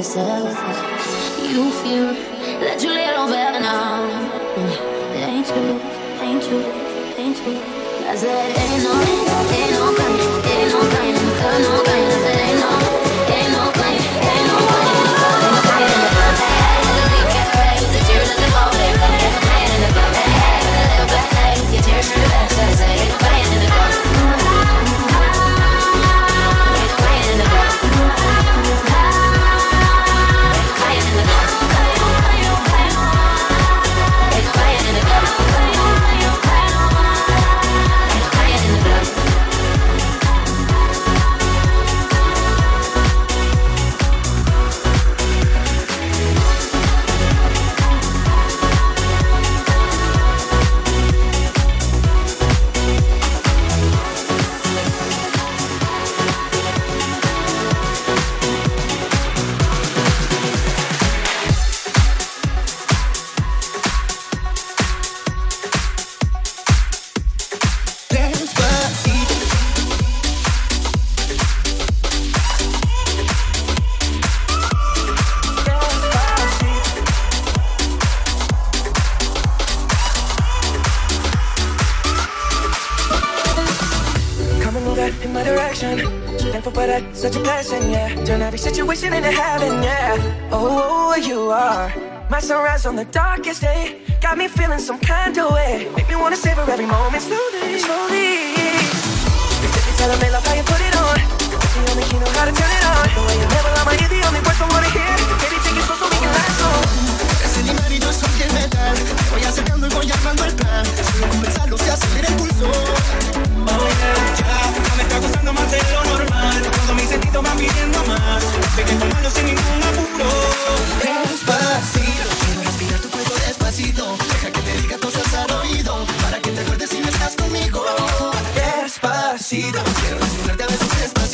yourself. You feel. On the darkest day. Got me feeling some kind of way. Make me wanna savor every moment slowly, slowly. Baby, tell me love how you put it on. The only key know how to turn it on. The way you never lie, my ear, the only words I wanna hear. Baby, take it slow so we can last on Yo soy el metal Voy acercando y voy armando el plan. Solo con pensarlo se acelera el pulso. Oh yeah, ya, me está gustando más de lo normal. Todos mis sentidos van pidiendo más Sé que tomarlo sin ningún apuro. Despacito Deja que te diga cosas al oído para que te acuerdes si no estás conmigo. Despacito, quiero desnudarte a veces despacito.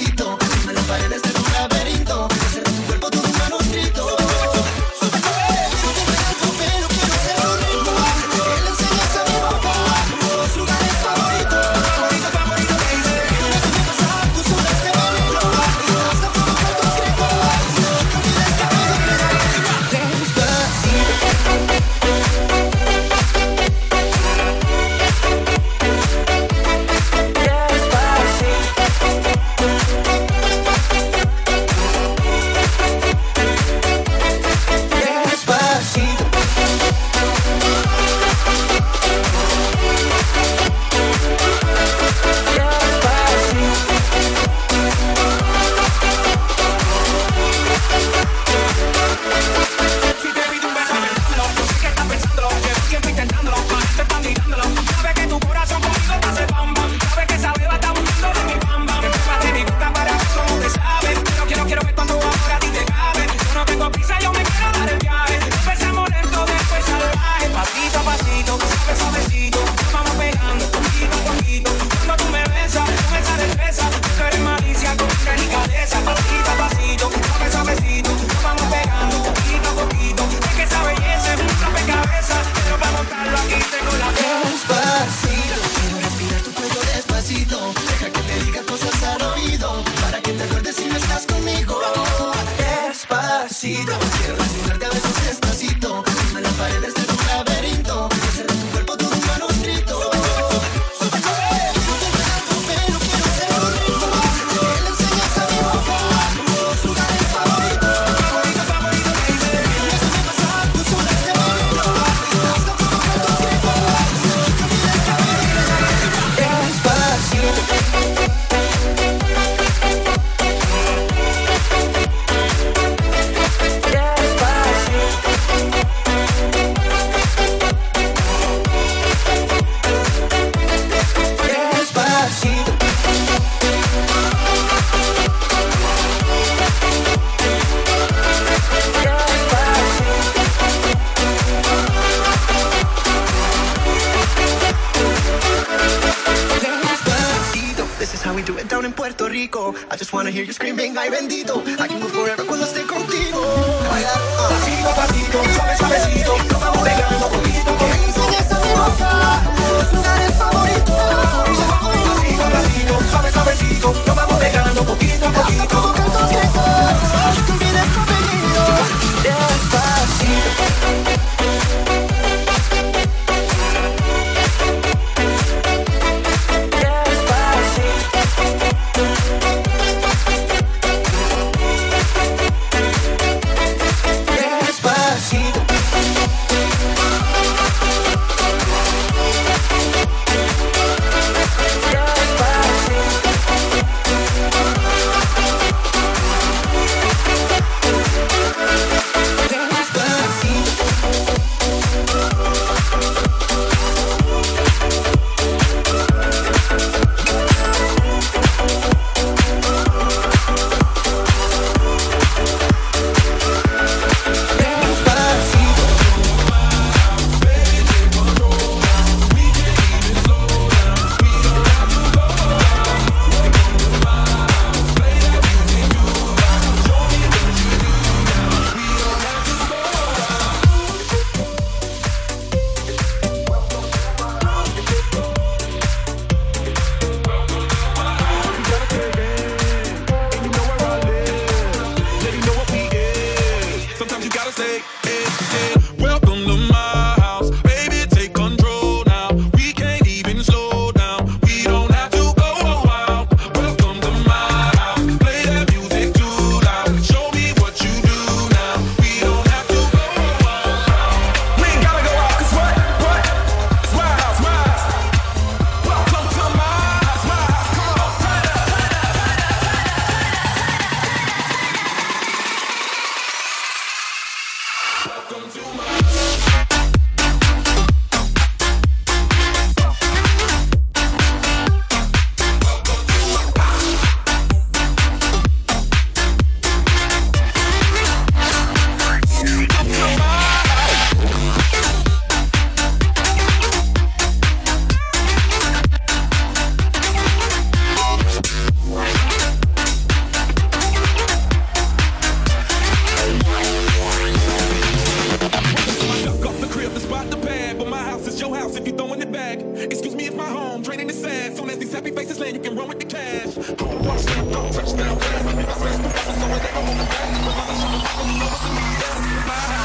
home, draining the sand, Soon as these happy faces land, you can run with the cash.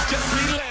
Just relax.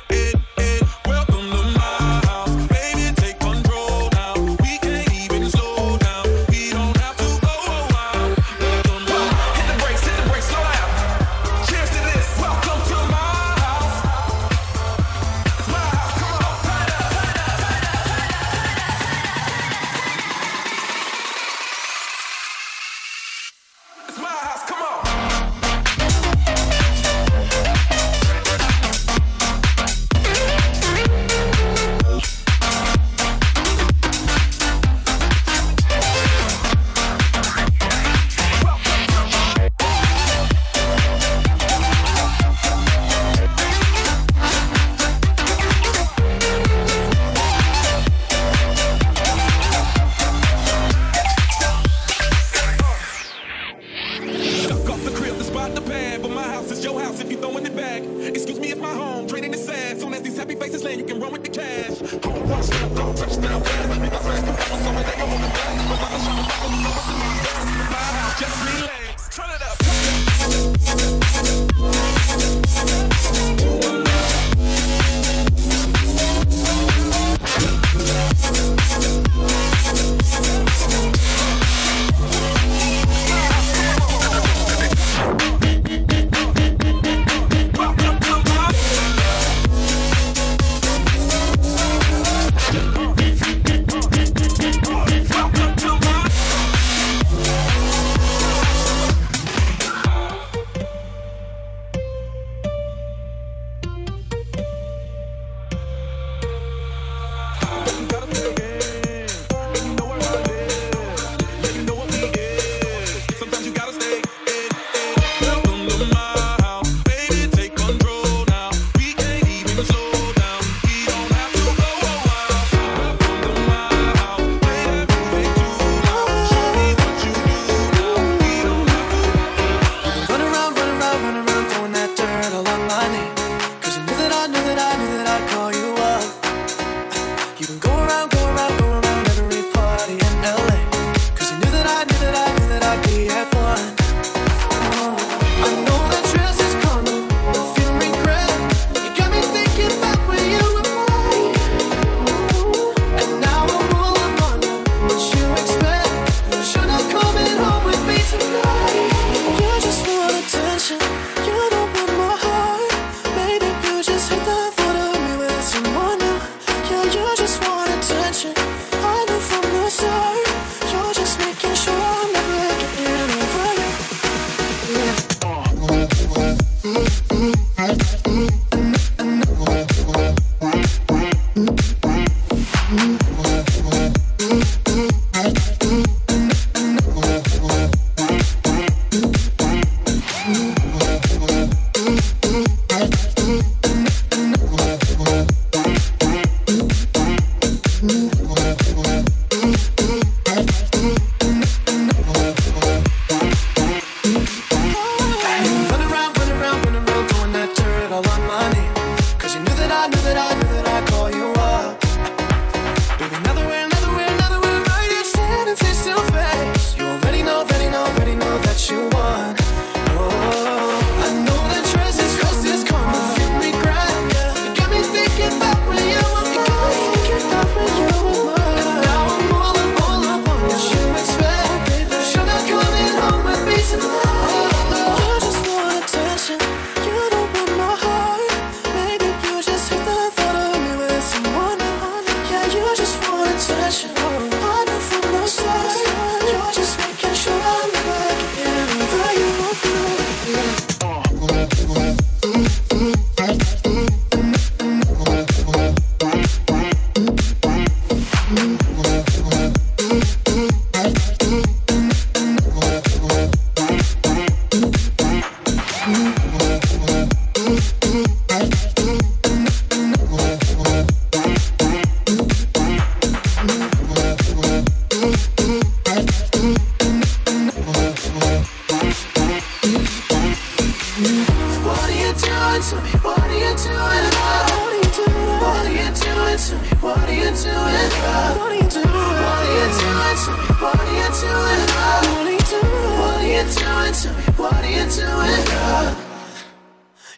you doing? Tell me what are you doing?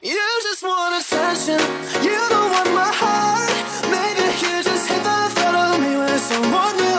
You just want attention. You don't want my heart. Maybe you just hit the thought of me with someone new.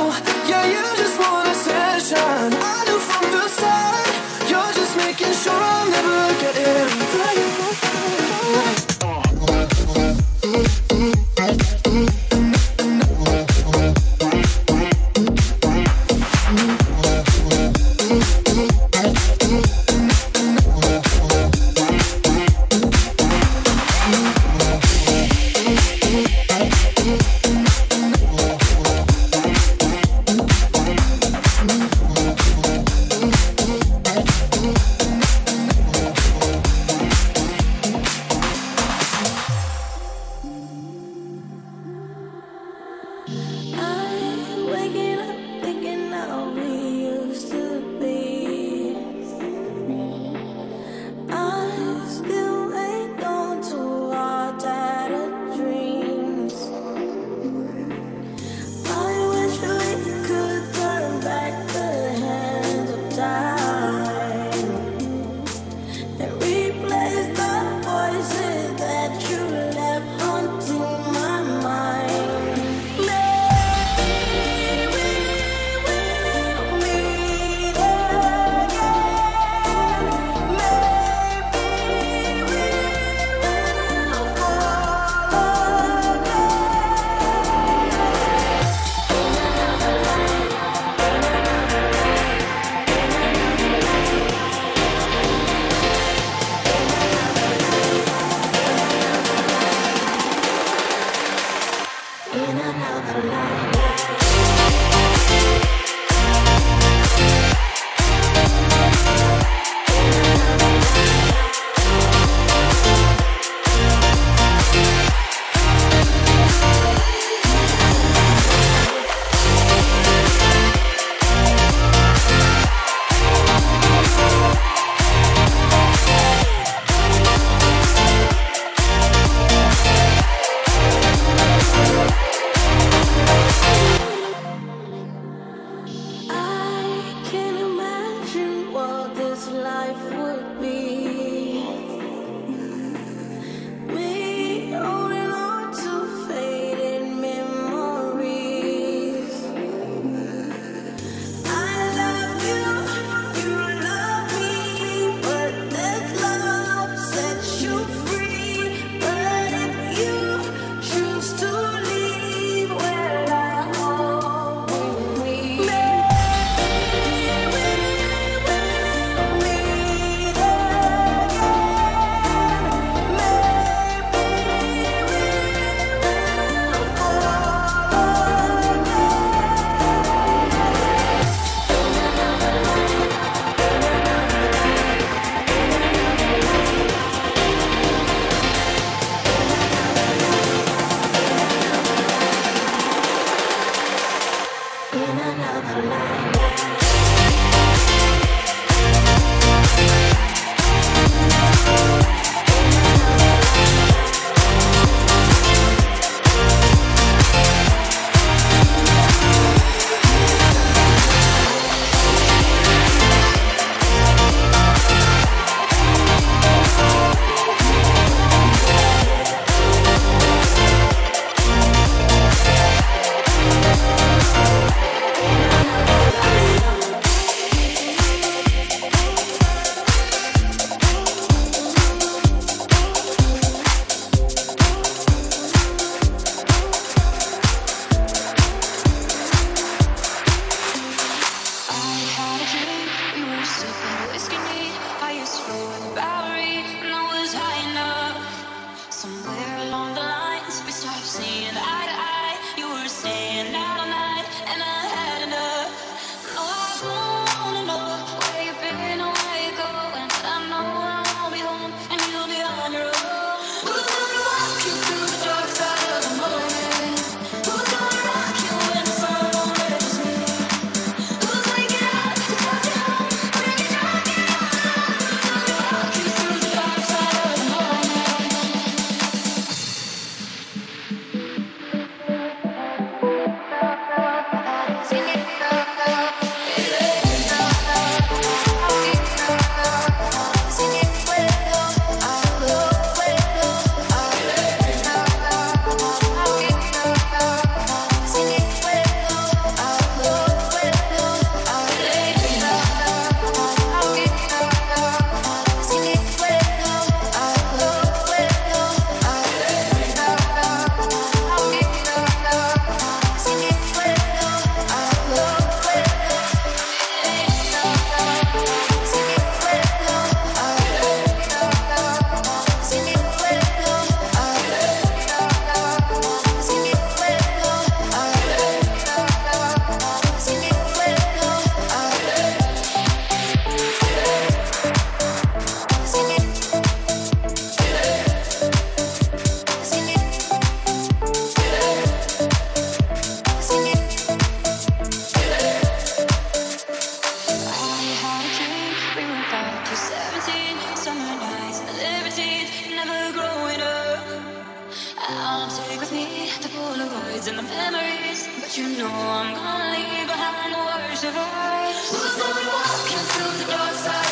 And the memories. But you know I'm gonna leave behind the worst of us. Who's gonna walk you through the dark side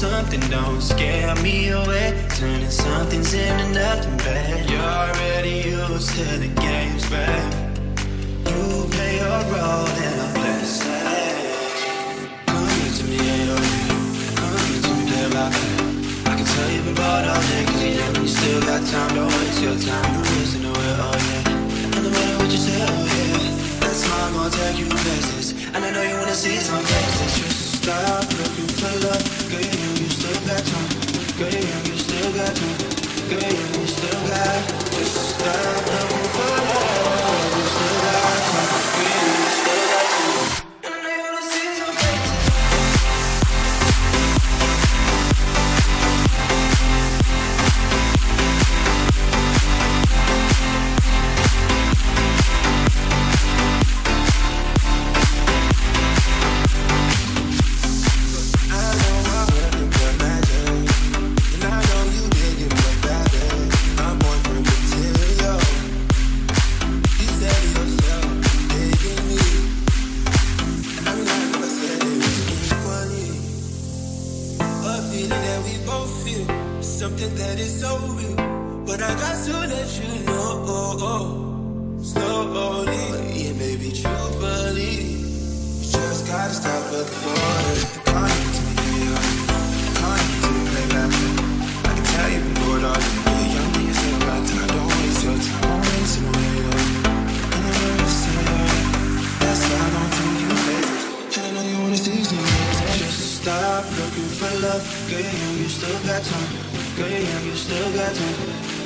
something. Don't scare me away. Turning something's into nothing bad. You're already used to the games, babe. You play your role and I'm blessed. Come here to me, yeah, Come here to me, play by play. I can tell you've been up all day, cause you know you still got time, don't waste your time, listen to it, oh yeah. And no matter what you say, oh yeah, that smile gon' take you places. And I know you wanna see some faces, just stop looking for love,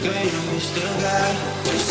Girl, you know you